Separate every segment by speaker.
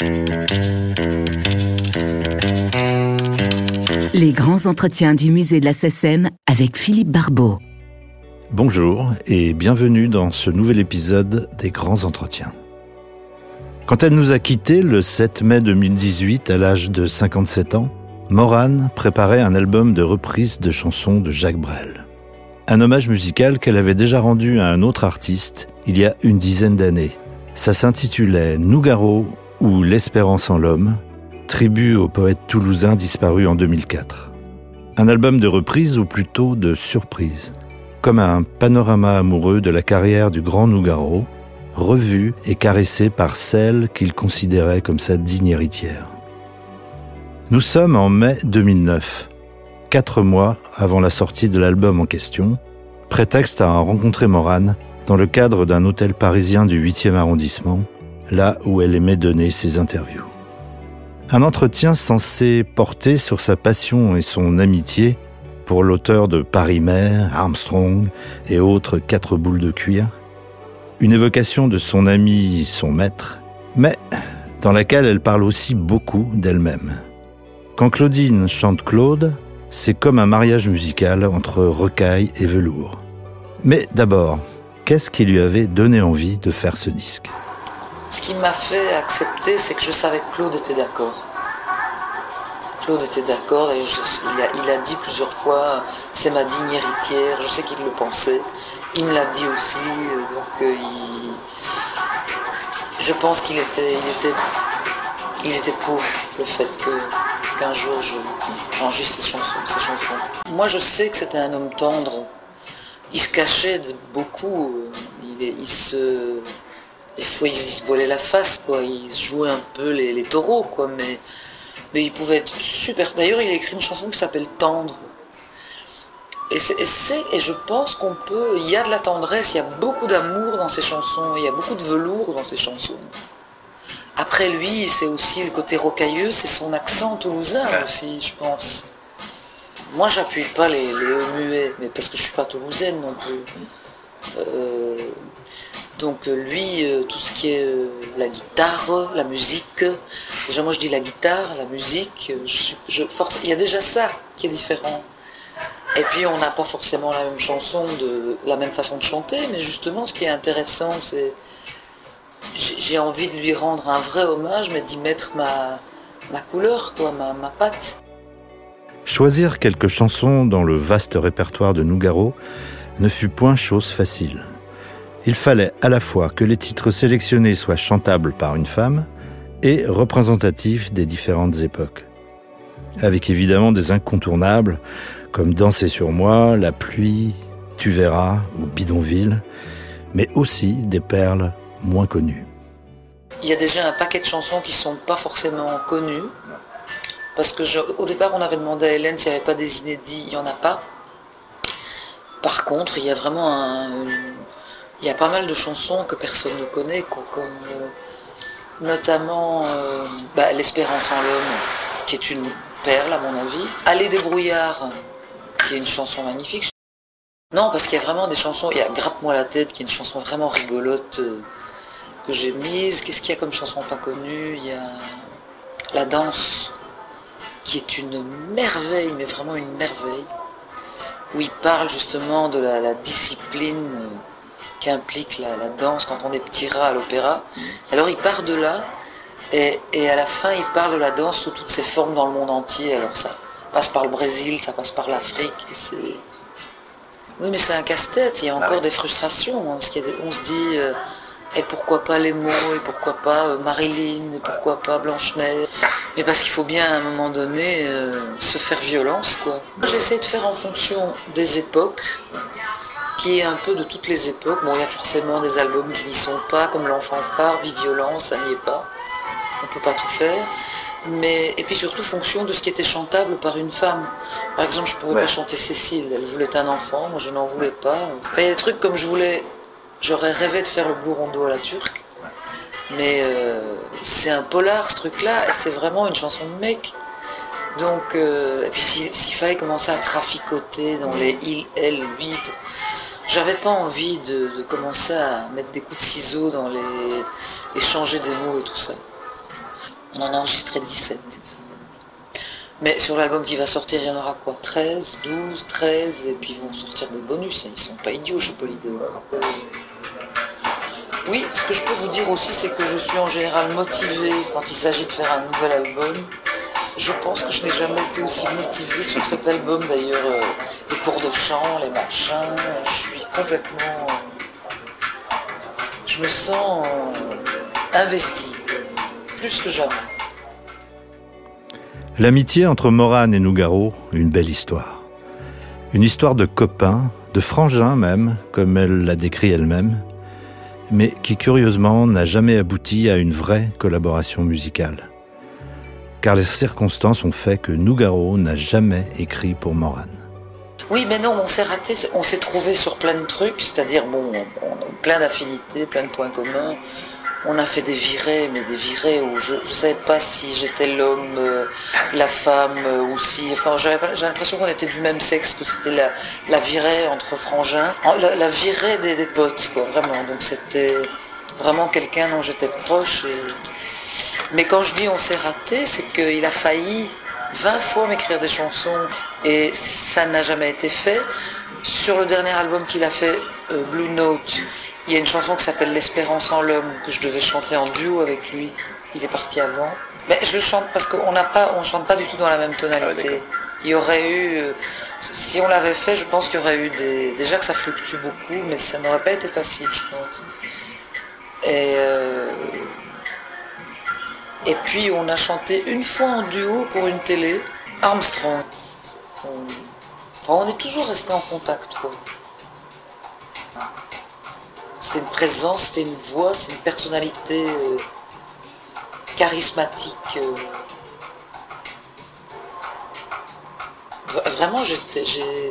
Speaker 1: Les grands entretiens du musée de la SEM avec Philippe Barbeau.
Speaker 2: Bonjour et bienvenue dans ce nouvel épisode des grands entretiens. Quand elle nous a quittés le 7 mai 2018 à l'âge de 57 ans, Morane préparait un album de reprises de chansons de Jacques Brel. Un hommage musical qu'elle avait déjà rendu à un autre artiste il y a une dizaine d'années. Ça s'intitulait Nougaro ou L'espérance en l'homme, tribut au poète toulousain disparu en 2004. Un album de reprise ou plutôt de surprise, comme un panorama amoureux de la carrière du grand Nougaro, revu et caressé par celle qu'il considérait comme sa digne héritière. Nous sommes en mai 2009, quatre mois avant la sortie de l'album en question, prétexte à rencontrer Morane dans le cadre d'un hôtel parisien du 8e arrondissement, là où elle aimait donner ses interviews. Un entretien censé porter sur sa passion et son amitié pour l'auteur de Paris-Mer, Armstrong et autres quatre boules de cuir, une évocation de son ami, son maître, mais dans laquelle elle parle aussi beaucoup d'elle-même. Quand Claudine chante Claude, c'est comme un mariage musical entre recaille et velours. Mais d'abord, qu'est-ce qui lui avait donné envie de faire ce disque?
Speaker 3: Ce qui m'a fait accepter, c'est que je savais que Claude était d'accord. Claude était d'accord et il, a, dit plusieurs fois c'est ma digne héritière, je sais qu'il le pensait. Il me l'a dit aussi, euh, donc euh, je pense qu'il était, il était, pour le fait qu'un jour j'enregistre ces chansons, ces chansons. Moi je sais que c'était un homme tendre. Il se cachait de beaucoup. Euh, il, se, des fois il se volait la face, quoi. Il jouait un peu les, taureaux, quoi. Mais mais il pouvait être super. D'ailleurs, il a écrit une chanson qui s'appelle Tendre. Et, c'est, et, je pense qu'on peut. Il y a de la tendresse, il y a beaucoup d'amour dans ses chansons, il y a beaucoup de velours dans ses chansons. Après lui, c'est aussi le côté rocailleux, c'est son accent toulousain aussi, je pense. Moi, j'appuie pas les, les muets, mais parce que je suis pas toulousaine non plus. Euh, donc euh, lui, euh, tout ce qui est euh, la guitare, la musique, déjà moi je dis la guitare, la musique, il y a déjà ça qui est différent. Et puis on n'a pas forcément la même chanson, de la même façon de chanter, mais justement ce qui est intéressant, c'est j'ai envie de lui rendre un vrai hommage, mais d'y mettre ma, ma couleur, quoi, ma, ma patte.
Speaker 2: Choisir quelques chansons dans le vaste répertoire de Nougaro ne fut point chose facile il fallait à la fois que les titres sélectionnés soient chantables par une femme et représentatifs des différentes époques. Avec évidemment des incontournables comme Danser sur moi, La pluie, Tu verras ou Bidonville, mais aussi des perles moins connues.
Speaker 3: Il y a déjà un paquet de chansons qui ne sont pas forcément connues. Parce que au départ, on avait demandé à Hélène s'il n'y avait pas des inédits, il n'y en a pas. Par contre, il y a vraiment un, il y a pas mal de chansons que personne ne connaît, comme euh, notamment euh, bah, L'Espérance en l'homme, qui est une perle à mon avis. Aller des brouillards, qui est une chanson magnifique. Non, parce qu'il y a vraiment des chansons, il y a Grappe-moi la tête, qui est une chanson vraiment rigolote euh, que j'ai mise. Qu'est-ce qu'il y a comme chanson pas connue? Il y a La danse, qui est une merveille, mais vraiment une merveille, où il parle justement de la discipline implique la, danse quand on est petit rat à l'opéra. Alors il part de là et, à la fin il parle de la danse sous toutes ses formes dans le monde entier. Alors ça passe par le Brésil, ça passe par l'Afrique. Oui mais c'est un casse-tête, il y a encore des frustrations. Hein, parce qu'on se dit euh, et pourquoi pas les mots, et pourquoi pas euh, Marilyn, et pourquoi pas Blanche-Neige. Mais parce qu'il faut bien à un moment donné euh, se faire violence quoi. J'essaie de faire en fonction des époques qui est un peu de toutes les époques. Bon, il y a forcément des albums qui n'y sont pas, comme L'Enfant phare, Vie Violence, ça n'y est pas. On ne peut pas tout faire. Mais, et puis surtout fonction de ce qui était chantable par une femme. Par exemple, je ne pouvais pas chanter Cécile, elle voulait un enfant, moi je n'en voulais pas. il y a des trucs comme je voulais, j'aurais rêvé de faire le blue rondo à la turque. Mais euh, c'est un polar ce truc-là, c'est vraiment une chanson de mec. Donc, euh, et puis s'il fallait commencer à traficoter dans les il, elle, lui, j'avais pas envie de, commencer à mettre des coups de ciseaux dans les. échanger des mots et tout ça. On en a enregistré 17. Mais sur l'album qui va sortir, il y en aura quoi? 13, 12, 13, et puis ils vont sortir des bonus. Hein. Ils sont pas idiots chez Polydor. Oui, ce que je peux vous dire aussi, c'est que je suis en général motivé quand il s'agit de faire un nouvel album. Je pense que je n'ai jamais été aussi motivé sur cet album d'ailleurs. Euh, les cours de chant, les machins, complètement... Je me sens investi, plus que jamais.
Speaker 2: L'amitié entre Morane et Nougaro, une belle histoire. Une histoire de copains, de frangins même, comme elle l'a décrit elle-même, mais qui curieusement n'a jamais abouti à une vraie collaboration musicale. Car les circonstances ont fait que Nougaro n'a jamais écrit pour Morane.
Speaker 3: Oui, mais non, on s'est raté, on s'est trouvé sur plein de trucs, c'est-à-dire bon, plein d'affinités, plein de points communs on a fait des virées, mais des virées où je ne savais pas si j'étais l'homme, euh, la femme, euh, ou si... Enfin, j'ai l'impression qu'on était du même sexe, que c'était la, virée entre frangins, la, virée des, potes, quoi, vraiment. Donc c'était vraiment quelqu'un dont j'étais proche. Mais quand je dis on s'est raté, c'est qu'il a failli 20 fois m'écrire des chansons et ça n'a jamais été fait. Sur le dernier album qu'il a fait, euh, Blue Note, il y a une chanson qui s'appelle L'espérance en l'homme que je devais chanter en duo avec lui. Il est parti avant. Mais je le chante parce qu'on n'a pas, on chante pas du tout dans la même tonalité. Ah il y aurait eu, euh, si on l'avait fait, je pense qu'il y aurait eu des, déjà que ça fluctue beaucoup, mais ça n'aurait pas été facile, je pense. Et, euh, et puis on a chanté une fois en duo pour une télé, Armstrong. On, est toujours resté en contact. C'était une présence, c'était une voix, c'est une personnalité euh, charismatique. Euh. Vraiment,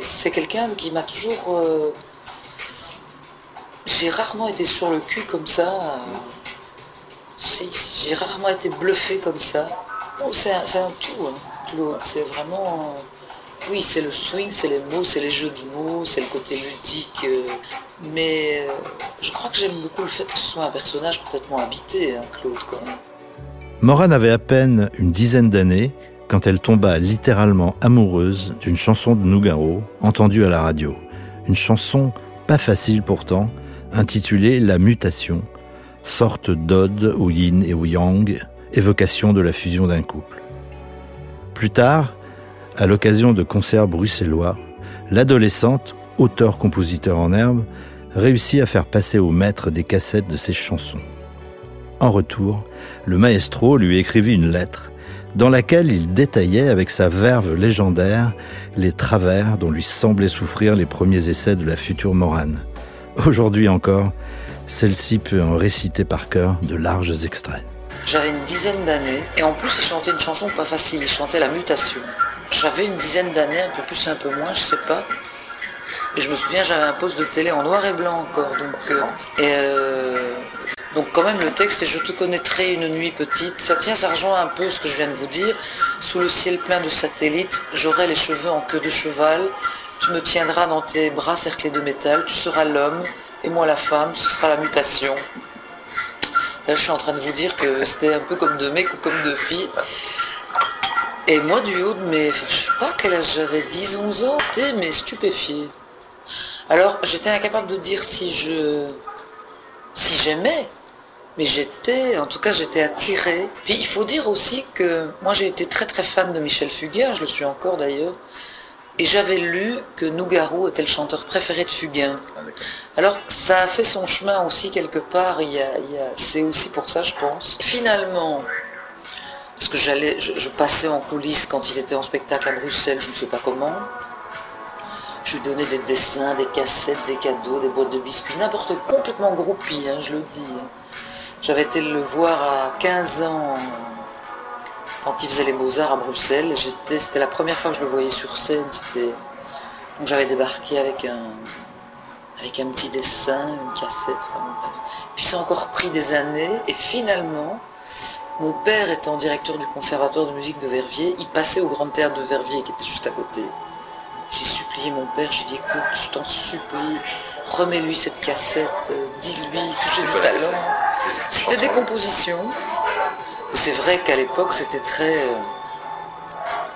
Speaker 3: c'est quelqu'un qui m'a toujours... Euh, j'ai rarement été sur le cul comme ça. J'ai rarement été bluffé comme ça. C'est un, tout, hein, C'est vraiment... Oui, c'est le swing, c'est les mots, c'est les jeux de mots, c'est le côté ludique. Euh, mais euh, je crois que j'aime beaucoup le fait que ce soit un personnage complètement habité, hein, Claude, quand même.
Speaker 2: Morane avait à peine une dizaine d'années quand elle tomba littéralement amoureuse d'une chanson de Nougaro entendue à la radio. Une chanson pas facile pourtant, intitulée La mutation, sorte d'ode au yin et au yang, évocation de la fusion d'un couple. Plus tard, à l'occasion de concerts bruxellois, l'adolescente, auteur-compositeur en herbe, réussit à faire passer au maître des cassettes de ses chansons. En retour, le maestro lui écrivit une lettre dans laquelle il détaillait avec sa verve légendaire les travers dont lui semblaient souffrir les premiers essais de la future Morane. Aujourd'hui encore, celle-ci peut en réciter par cœur de larges extraits.
Speaker 3: J'avais une dizaine d'années et en plus il chantait une chanson pas facile, il chantait La Mutation. J'avais une dizaine d'années, un peu plus, un peu moins, je sais pas. Et je me souviens, j'avais un poste de télé en noir et blanc encore. Donc, euh, et euh, donc quand même le texte est Je te connaîtrai une nuit petite. Ça tient, ça rejoint un peu ce que je viens de vous dire. Sous le ciel plein de satellites, j'aurai les cheveux en queue de cheval. Tu me tiendras dans tes bras cerclés de métal. Tu seras l'homme et moi la femme. Ce sera la mutation. Là, je suis en train de vous dire que c'était un peu comme de mecs ou comme de filles. Et moi, du haut de mes, je sais pas quel âge j'avais, 10, 11 ans, j'étais mais stupéfié. Alors, j'étais incapable de dire si je, si j'aimais, mais j'étais, en tout cas, j'étais attiré. Puis il faut dire aussi que moi, j'ai été très très fan de Michel Fugain, je le suis encore d'ailleurs. Et j'avais lu que Nougaro était le chanteur préféré de Fugain. Alors ça a fait son chemin aussi quelque part, il c'est aussi pour ça je pense. Finalement, parce que j'allais, je, passais en coulisses quand il était en spectacle à Bruxelles, je ne sais pas comment. Je lui donnais des dessins, des cassettes, des cadeaux, des boîtes de biscuits, n'importe quoi, complètement groupie, hein, je le dis. J'avais été le voir à 15 ans quand il faisait les beaux-arts à Bruxelles. c'était la première fois que je le voyais sur scène. donc j'avais débarqué avec un, avec un petit dessin, une cassette. Puis ça a encore pris des années et finalement, mon père étant directeur du conservatoire de musique de Verviers, il passait au Grand Théâtre de Verviers qui était juste à côté. J'ai supplié mon père, j'ai dit écoute, je t'en supplie, remets-lui cette cassette, dis-lui que j'ai du talent. C'était des compositions. C'est vrai qu'à l'époque, c'était très... Euh,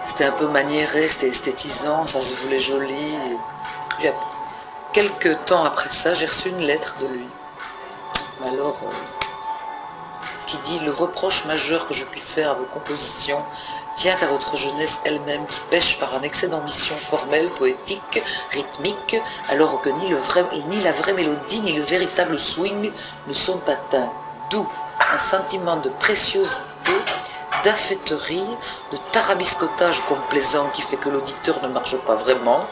Speaker 3: c'était un peu maniéré, c'était esthétisant, ça se voulait joli. Quelques temps après ça, j'ai reçu une lettre de lui. Alors, euh, qui dit le reproche majeur que je puis faire à vos compositions tient à votre jeunesse elle-même qui pêche par un excès d'ambition formelle, poétique, rythmique, alors que ni, le vrai, ni la vraie mélodie ni le véritable swing ne sont atteints. D'où un sentiment de préciosité, d'affêterie, de tarabiscotage complaisant qui fait que l'auditeur ne marche pas vraiment,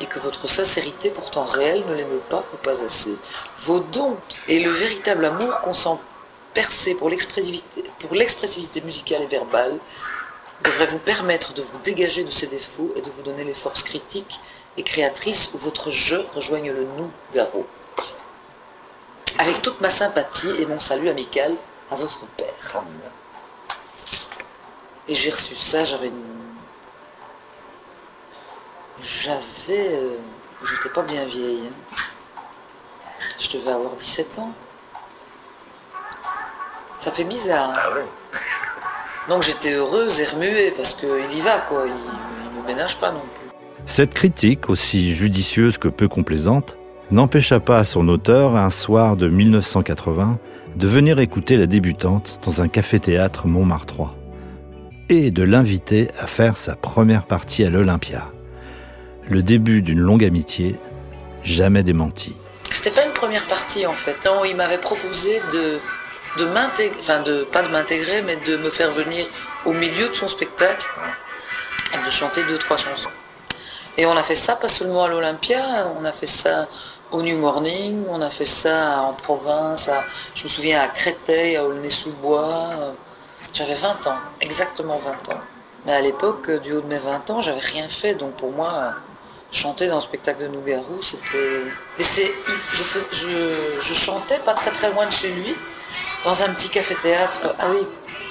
Speaker 3: et que votre sincérité pourtant réelle ne l'aime pas ou pas assez. Vos dons et le véritable amour qu'on sent percer pour l'expressivité, musicale et verbale devrait vous permettre de vous dégager de ces défauts et de vous donner les forces critiques et créatrices où votre jeu rejoigne le nous, Garot. Avec toute ma sympathie et mon salut amical à votre père. Et j'ai reçu ça, j'avais une... J'avais... Euh, j'étais pas bien vieille. Hein. Je devais avoir 17 ans. Ça fait bizarre. Hein. Ah Donc j'étais heureuse et remuée parce qu'il y va, quoi. Il ne me ménage pas non plus.
Speaker 2: Cette critique, aussi judicieuse que peu complaisante, n'empêcha pas son auteur, un soir de 1980, de venir écouter la débutante dans un café-théâtre Montmartre et de l'inviter à faire sa première partie à l'Olympia. Le début d'une longue amitié, jamais démentie.
Speaker 3: C'était pas une première partie en fait. Non, il m'avait proposé de, m'intégrer, enfin de pas de m'intégrer, mais de me faire venir au milieu de son spectacle et de chanter deux trois chansons. Et on a fait ça pas seulement à l'Olympia, on a fait ça au New Morning, on a fait ça en province, je me souviens à Créteil, à Aulnay-sous-Bois. J'avais 20 ans, exactement 20 ans. Mais à l'époque, du haut de mes 20 ans, j'avais rien fait, donc pour moi, chanter dans le spectacle de Nougarou, c'était... Mais c'est... Je, je, chantais pas très très loin de chez lui, dans un petit café-théâtre... Ah oui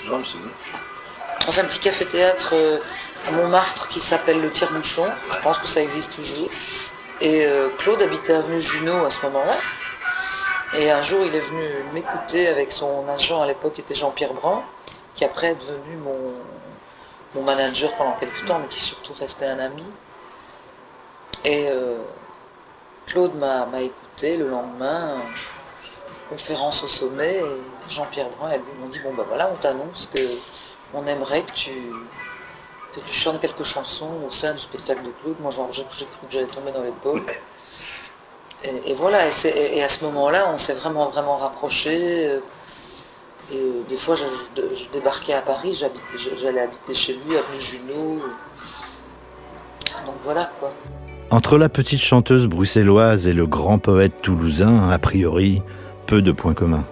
Speaker 3: Dans un petit café-théâtre euh, à Montmartre qui s'appelle le Tire-Mouchon. Je pense que ça existe toujours. Et euh, Claude habitait avenue Junot à ce moment-là. Et un jour, il est venu m'écouter avec son agent à l'époque, qui était Jean-Pierre Brand, qui après est devenu mon, mon manager pendant quelques temps, mais qui surtout restait un ami. Et euh, Claude m'a écouté le lendemain, conférence au sommet, et Jean-Pierre Brun et lui m'ont dit, bon ben voilà, on t'annonce que on aimerait que tu, que tu chantes quelques chansons au sein du spectacle de Claude. Moi j'ai cru que j'allais tomber dans les pommes. Et, voilà, et, à ce moment-là, on s'est vraiment vraiment rapprochés. Euh, et euh, des fois, je, débarquais à Paris, j'allais habiter chez lui, avenue Junot. Donc voilà quoi.
Speaker 2: Entre la petite chanteuse bruxelloise et le grand poète toulousain, a priori, peu de points communs.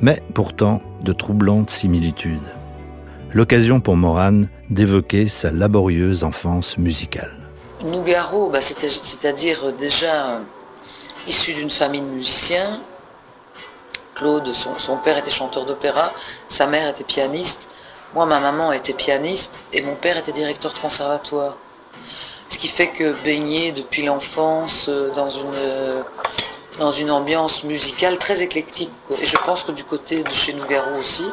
Speaker 2: Mais pourtant, de troublantes similitudes. L'occasion pour Morane d'évoquer sa laborieuse enfance musicale.
Speaker 3: Nougaro, bah, c'est-à-dire déjà euh, issu d'une famille de musiciens. Claude, son père était chanteur d'opéra, sa mère était pianiste. Moi, ma maman était pianiste et mon père était directeur de conservatoire. Ce qui fait que baigner depuis l'enfance euh, dans une, euh, dans une ambiance musicale très éclectique. Et je pense que du côté de chez Nougaro aussi,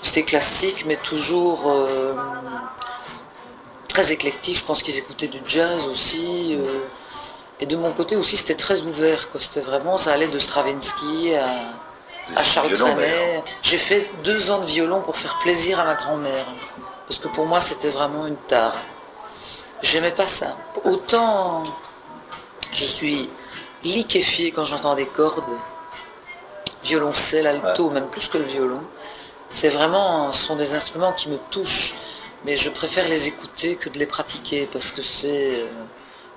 Speaker 3: c'était classique, mais toujours euh, très éclectique. Je pense qu'ils écoutaient du jazz aussi. et de mon côté aussi, c'était très ouvert. C'était vraiment, ça allait de Stravinsky à, Charles Trenet. J'ai fait deux ans de violon pour faire plaisir à ma grand-mère. Parce que pour moi, c'était vraiment une tare. J'aimais pas ça. Autant je suis liquéfié quand j'entends des cordes, violoncelle, alto, même plus que le violon. C'est vraiment, ce sont des instruments qui me touchent, mais je préfère les écouter que de les pratiquer parce que c'est, euh,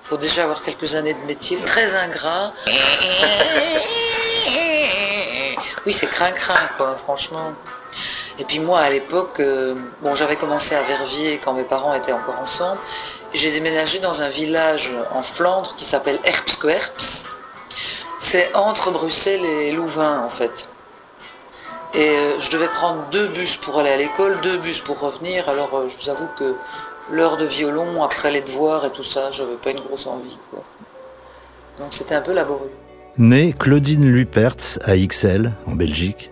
Speaker 3: faut déjà avoir quelques années de métier, très ingrat. Oui, c'est crin-crin, quoi, franchement. Et puis moi, à l'époque, euh, bon, j'avais commencé à Verviers quand mes parents étaient encore ensemble, j'ai déménagé dans un village en Flandre qui s'appelle Erpsquerps. C'est entre Bruxelles et Louvain en fait. Et euh, je devais prendre deux bus pour aller à l'école, deux bus pour revenir. Alors euh, je vous avoue que l'heure de violon, après les devoirs et tout ça, j'avais pas une grosse envie. Donc c'était un peu laborieux.
Speaker 2: Née Claudine Lupertz à Ixelles, en Belgique,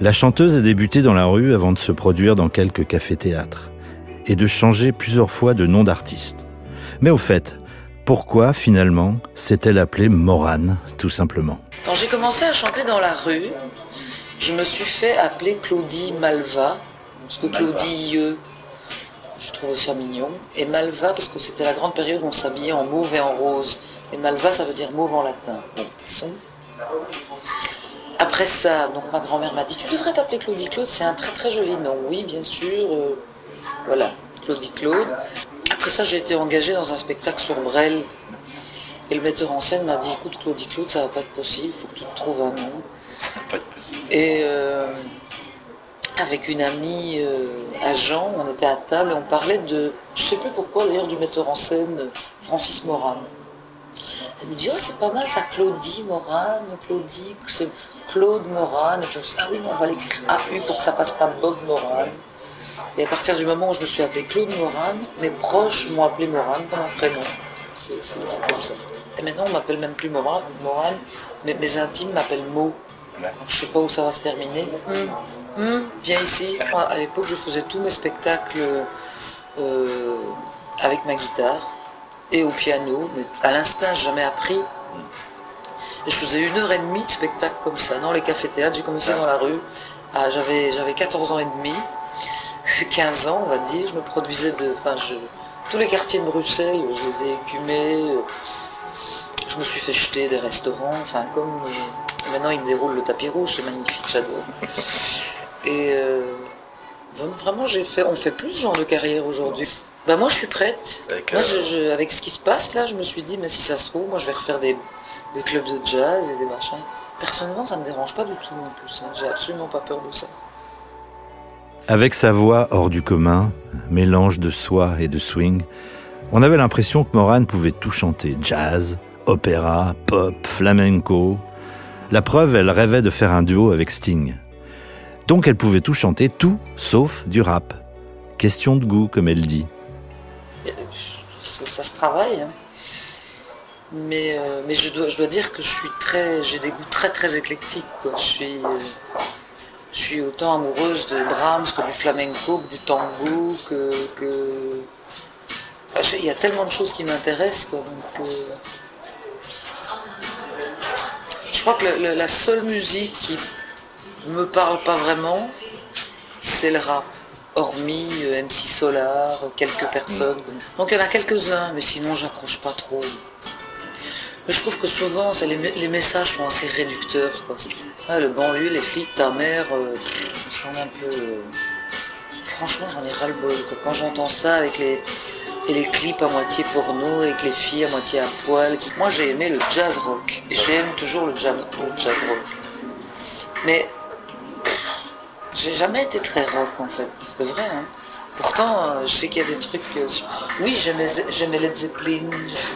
Speaker 2: La chanteuse a débuté dans la rue avant de se produire dans quelques cafés-théâtres et de changer plusieurs fois de nom d'artiste. Mais au fait, pourquoi finalement s'est-elle appelée Morane, tout simplement?
Speaker 3: Quand j'ai commencé à chanter dans la rue, je me suis fait appeler Claudie Malva, parce que Claudie IE, je trouvais ça mignon, et Malva parce que c'était la grande période où on s'habillait en mauve et en rose. Et Malva, ça veut dire mauve en latin. Bon, Après ça, donc ma grand-mère m'a dit, tu devrais t'appeler Claudie Claude, c'est un très très joli nom. Oui, bien sûr. Euh, voilà, Claudie Claude. Après ça, j'ai été engagée dans un spectacle sur Brel. Et le metteur en scène m'a dit, écoute Claudie Claude, ça va pas être possible, il faut que tu te trouves un nom. Et euh, avec une amie euh, agent, on était à table et on parlait de, je sais plus pourquoi d'ailleurs, du metteur en scène Francis Moran. Elle me dit, oh c'est pas mal ça, Claudie Moran, Claudie, c'est Claude Moran. Et ah oui, mais on va l'écrire AU pour que ça passe pas Bob Moran. Et à partir du moment où je me suis appelée Claude Moran, mes proches m'ont appelé Moran comme un prénom. C'est comme ça. Et maintenant on m'appelle même plus Moran, Moran mais mes intimes m'appellent Mo. Je sais pas où ça va se terminer. Hum, hum, viens ici. À l'époque, je faisais tous mes spectacles euh, avec ma guitare et au piano, mais à l'instinct, j'ai jamais appris. Et je faisais une heure et demie de spectacle comme ça, dans les cafés-théâtres. J'ai commencé dans la rue. Ah, j'avais, j'avais 14 ans et demi, 15 ans, on va dire. Je me produisais de. Enfin, je, tous les quartiers de Bruxelles, je les ai écumés. Je me suis fait jeter des restaurants, enfin, comme. Maintenant, il me déroule le tapis rouge, c'est magnifique, j'adore. Et euh, vraiment, j'ai fait, on fait plus ce genre de carrière aujourd'hui. Ben moi, je suis prête. Avec, ce qui se passe là, je me suis dit, mais si ça se trouve, moi, je vais refaire des, clubs de jazz et des machins. Personnellement, ça me dérange pas du tout en plus. Hein. J'ai absolument pas peur de ça.
Speaker 2: Avec sa voix hors du commun, mélange de soie et de swing, on avait l'impression que Morane pouvait tout chanter jazz, opéra, pop, flamenco, la preuve, elle rêvait de faire un duo avec Sting. Donc elle pouvait tout chanter, tout sauf du rap. Question de goût, comme elle dit.
Speaker 3: Ça, se travaille. Mais, euh, mais je, dois, je dois dire que je suis très, j'ai des goûts très très éclectiques. Je, suis, euh, je suis autant amoureuse de Brahms que du flamenco, que du tango, que, il y a tellement de choses qui m'intéressent. Donc, euh, je crois que la seule musique qui me parle pas vraiment, c'est le rap. Hormis euh, MC Solar, quelques personnes. Donc il y en a quelques-uns, mais sinon j'accroche pas trop. Mais je trouve que souvent les, messages sont assez réducteurs. le banlieue, les flics, ta mère, euh, un peu. Euh, franchement j'en ai ras-le-bol. Quand j'entends ça avec les clips à moitié porno avec les filles à moitié à poil. Moi j'ai aimé le jazz rock et j'aime toujours le jazz, rock. Mais j'ai jamais été très rock en fait, c'est vrai. Hein. Pourtant, euh, je sais qu'il y a des trucs. oui, j'aimais Led Zeppelin,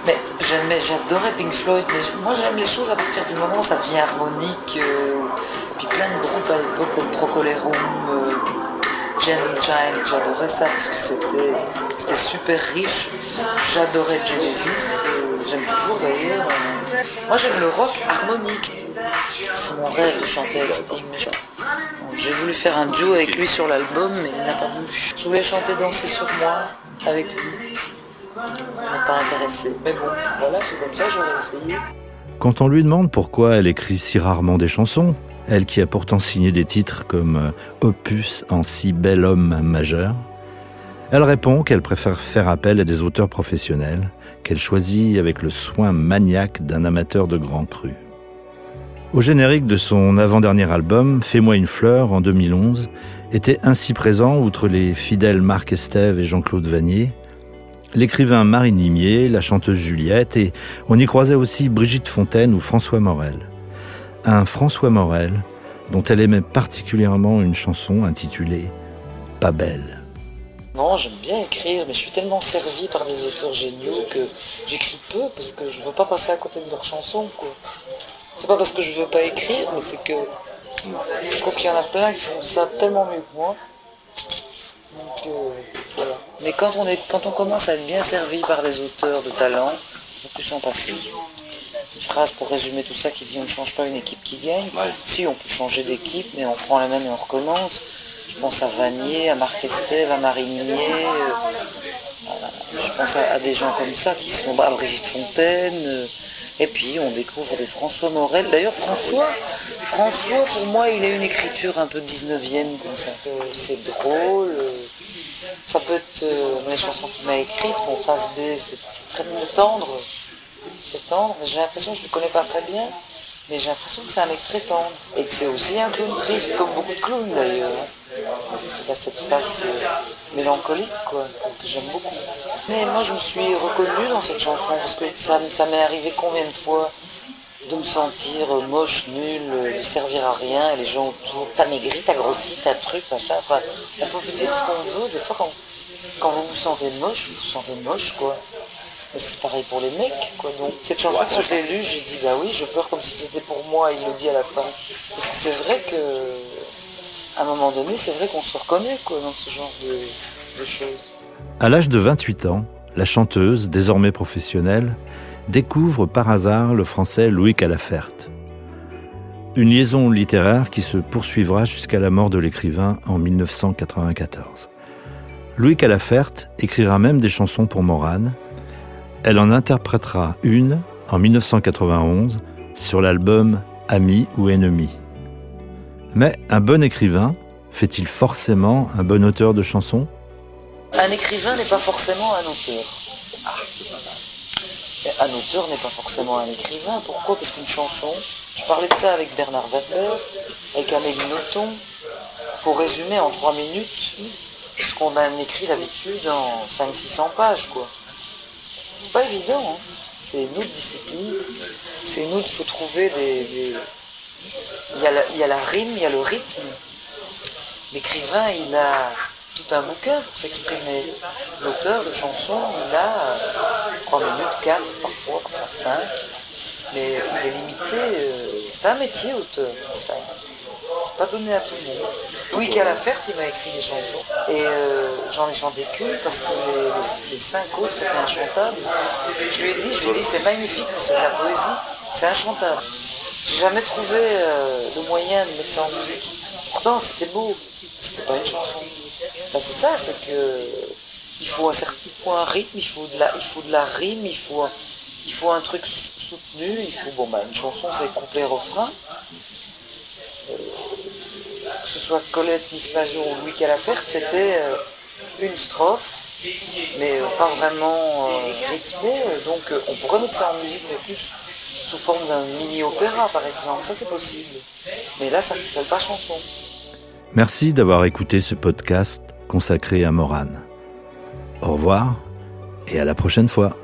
Speaker 3: mais j'aimais, j'adorais Pink Floyd. Mais moi, j'aime les choses à partir du moment où ça devient harmonique. Euh, puis plein de groupes à l'époque comme Procolerum, euh, Giant, j'adorais ça parce que c'était super riche. J'adorais Genesis, euh, j'aime toujours d'ailleurs. Moi j'aime le rock harmonique. C'est mon rêve de chanter avec Sting. J'ai voulu faire un duo avec lui sur l'album, mais il n'a pas voulu. Je voulais chanter Danser sur moi avec lui. Il n'a pas intéressé. Mais bon, voilà, c'est comme ça, j'aurais essayé.
Speaker 2: Quand on lui demande pourquoi elle écrit si rarement des chansons, elle qui a pourtant signé des titres comme euh, Opus en si bel homme majeur, elle répond qu'elle préfère faire appel à des auteurs professionnels, qu'elle choisit avec le soin maniaque d'un amateur de grands crus. Au générique de son avant-dernier album, Fais-moi une fleur, en 2011, était ainsi présent, outre les fidèles Marc Estève et Jean-Claude Vanier, l'écrivain Marie Nimier, la chanteuse Juliette, et on y croisait aussi Brigitte Fontaine ou François Morel. Un François Morel dont elle aimait particulièrement une chanson intitulée Pas belle.
Speaker 3: Non, j'aime bien écrire, mais je suis tellement servi par des auteurs géniaux que j'écris peu parce que je veux pas passer à côté de leurs chansons. C'est pas parce que je veux pas écrire, mais c'est que je trouve qu'il y en a plein qui font ça tellement mieux que moi. Euh, mais quand on, est, quand on commence à être bien servi par des auteurs de talent, on peut s'en passer. une phrase pour résumer tout ça qui dit on ne change pas une équipe qui gagne. Si, on peut changer d'équipe, mais on prend la même et on recommence. Je pense à Vanier, à Marc Estève, à Marinier. Euh, je pense à, des gens comme ça qui sont à Brigitte Fontaine. Euh, et puis on découvre des François Morel. D'ailleurs François, François pour moi il a une écriture un peu 19e comme ça. Euh, c'est drôle. Ça peut être les chansons qu'il m'a écrites, mon face B, c'est très, très tendre. C'est tendre, j'ai l'impression que je ne le connais pas très bien. Mais j'ai l'impression que c'est un mec très tendre. Et que c'est aussi un clown triste, comme beaucoup de clowns d'ailleurs. Il a cette face euh, mélancolique, quoi, que j'aime beaucoup. Mais moi, je me suis reconnue dans cette chanson, parce que ça, m'est arrivé combien de fois de me sentir moche, nul, de servir à rien, et les gens autour, t'as maigri, t'as grossi, t'as truc, machin. Enfin, on peut vous dire ce qu'on veut, des fois, quand, quand vous vous sentez moche, vous vous sentez moche, quoi c'est pareil pour les mecs, quoi. Donc cette chanson, quand je l'ai lue, j'ai dit bah oui, je pleure comme si c'était pour moi, il le dit à la fin. Parce que c'est vrai que à un moment donné, c'est vrai qu'on se reconnaît quoi dans ce genre de, choses.
Speaker 2: À l'âge de 28 ans, la chanteuse, désormais professionnelle, découvre par hasard le français Louis Calafert. Une liaison littéraire qui se poursuivra jusqu'à la mort de l'écrivain en 1994. Louis Calafert écrira même des chansons pour Morane, elle en interprétera une en 1991 sur l'album Ami ou Ennemi. Mais un bon écrivain fait-il forcément un bon auteur de chansons?
Speaker 3: Un écrivain n'est pas forcément un auteur. Ah, un auteur n'est pas forcément un écrivain. Pourquoi? Parce qu'une chanson, je parlais de ça avec Bernard Werber, avec Amélie Nothomb, il faut résumer en trois minutes ce qu'on a écrit d'habitude en 500-600 pages. quoi. C'est pas évident, hein. c'est une autre discipline. C'est une autre, faut trouver des. Il, y il, y a la, rime, il y a le rythme. L'écrivain, il a tout un bouquin pour s'exprimer. L'auteur de chansons, il a 3 minutes, 4 parfois, parfois 5. Mais il est limité. Euh, c'est un métier, auteur. C'est pas donné à tout le monde. Louis Calafert, il m'a écrit des chansons. Et euh, j'en ai chanté qu'une parce que les, cinq autres étaient inchantables. Je lui ai dit, j'ai dit, c'est magnifique, mais c'est de la poésie, c'est inchantable. J'ai jamais trouvé euh, le moyen de mettre ça en musique. Pourtant, c'était beau. C'était pas une chanson. Ben, c'est ça, c'est que il faut un rythme, il faut de la, rime, il faut, un truc soutenu, il faut bon bah une chanson c'est couplet refrain. Euh, que ce soit Colette, Miss ou Louis Calafert, c'était euh, une strophe, mais euh, pas vraiment rythmée. Donc on pourrait mettre ça en musique, mais plus sous forme d'un mini-opéra par exemple. Ça c'est possible. Mais là, ça s'appelle pas chanson.
Speaker 2: Merci d'avoir écouté ce podcast consacré à Morane. Au revoir et à la prochaine fois.